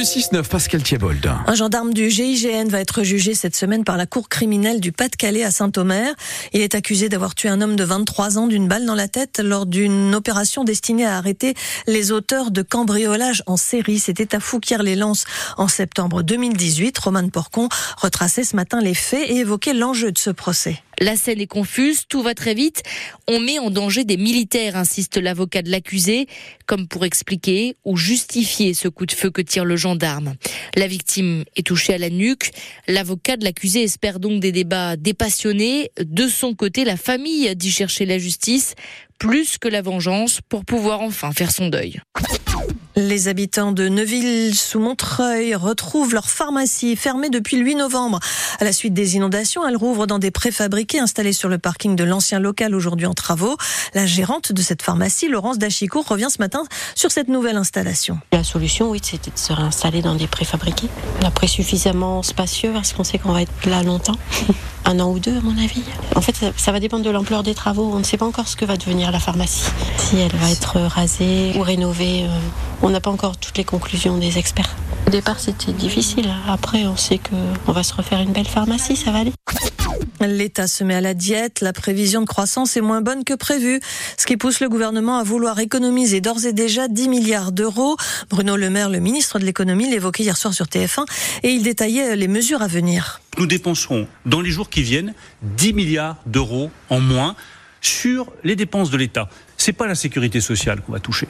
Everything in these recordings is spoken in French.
le 6-9, Pascal Thiebold. Un gendarme du GIGN va être jugé cette semaine par la cour criminelle du Pas-de-Calais à Saint-Omer. Il est accusé d'avoir tué un homme de 23 ans d'une balle dans la tête lors d'une opération destinée à arrêter les auteurs de cambriolage en série. C'était à Fouquier-les-Lances en septembre 2018. Roman Porcon retraçait ce matin les faits et évoquait l'enjeu de ce procès. La scène est confuse, tout va très vite. On met en danger des militaires, insiste l'avocat de l'accusé, comme pour expliquer ou justifier ce coup de feu que tire le gendarme. La victime est touchée à la nuque. L'avocat de l'accusé espère donc des débats dépassionnés. De son côté, la famille dit chercher la justice plus que la vengeance pour pouvoir enfin faire son deuil. Les habitants de Neuville-sous-Montreuil retrouvent leur pharmacie fermée depuis le 8 novembre. À la suite des inondations, elle rouvre dans des préfabriqués installés sur le parking de l'ancien local aujourd'hui en travaux. La gérante de cette pharmacie, Laurence Dachicourt, revient ce matin sur cette nouvelle installation. La solution, oui, c'était de se réinstaller dans des préfabriqués. Après, suffisamment spacieux parce qu'on sait qu'on va être là longtemps. un an ou deux, à mon avis. En fait, ça, va dépendre de l'ampleur des travaux. On ne sait pas encore ce que va devenir la pharmacie. Si elle va être rasée ou rénovée. Euh, on n'a pas encore toutes les conclusions des experts. Au départ, c'était difficile. Après, on sait qu'on va se refaire une belle pharmacie, ça va aller. L'État se met à la diète, la prévision de croissance est moins bonne que prévu, ce qui pousse le gouvernement à vouloir économiser d'ores et déjà 10 milliards d'euros. Bruno Le Maire, le ministre de l'économie, l'évoquait hier soir sur TF1 et il détaillait les mesures à venir. Nous dépenserons dans les jours qui viennent 10 milliards d'euros en moins sur les dépenses de l'État. C'est pas la sécurité sociale qu'on va toucher.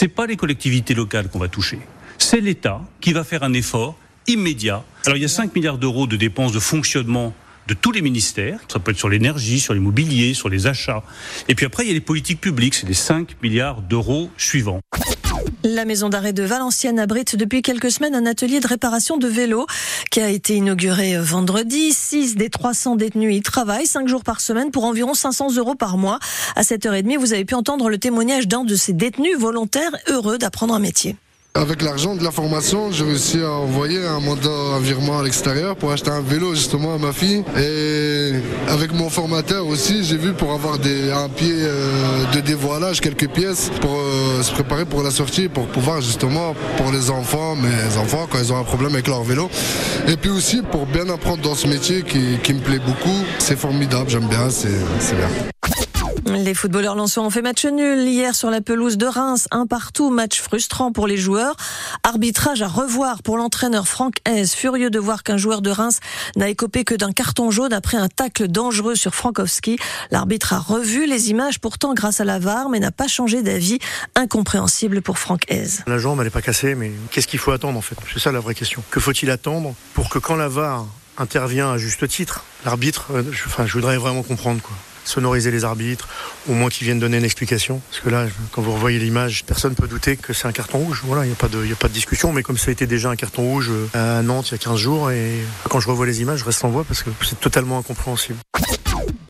C'est pas les collectivités locales qu'on va toucher. C'est l'État qui va faire un effort immédiat. Alors il y a 5 milliards d'euros de dépenses de fonctionnement de tous les ministères. Ça peut être sur l'énergie, sur l'immobilier, sur les achats. Et puis après, il y a les politiques publiques. C'est les 5 milliards d'euros suivants. La maison d'arrêt de Valenciennes abrite depuis quelques semaines un atelier de réparation de vélos qui a été inauguré vendredi. 6 des 300 détenus y travaillent 5 jours par semaine pour environ 500 euros par mois. À 7h30, vous avez pu entendre le témoignage d'un de ces détenus volontaires heureux d'apprendre un métier. Avec l'argent de la formation, j'ai réussi à envoyer un mandat, un virement à l'extérieur pour acheter un vélo justement à ma fille. Et avec mon formateur aussi, j'ai vu pour avoir des, un pied euh, de dévoilage, quelques pièces pour euh, se préparer pour la sortie, pour pouvoir justement pour les enfants, mes enfants quand ils ont un problème avec leur vélo. Et puis aussi pour bien apprendre dans ce métier qui, qui me plaît beaucoup. C'est formidable, j'aime bien, c'est bien. Les footballeurs lançois ont fait match nul hier sur la pelouse de Reims, un partout, match frustrant pour les joueurs. Arbitrage à revoir pour l'entraîneur Franck Hez, furieux de voir qu'un joueur de Reims n'a écopé que d'un carton jaune après un tacle dangereux sur Frankowski. L'arbitre a revu les images pourtant grâce à la VAR, mais n'a pas changé d'avis. Incompréhensible pour Franck Hez. La jambe, elle n'est pas cassée, mais qu'est-ce qu'il faut attendre en fait? C'est ça la vraie question. Que faut-il attendre pour que quand la VAR intervient à juste titre, l'arbitre, euh, je voudrais vraiment comprendre quoi sonoriser les arbitres, au moins qu'ils viennent donner une explication. Parce que là, quand vous revoyez l'image, personne ne peut douter que c'est un carton rouge. Voilà, il n'y a, pas de, a pas de discussion, mais comme ça a été déjà un carton rouge euh, à Nantes il y a 15 jours, et quand je revois les images, je reste en voix parce que c'est totalement incompréhensible.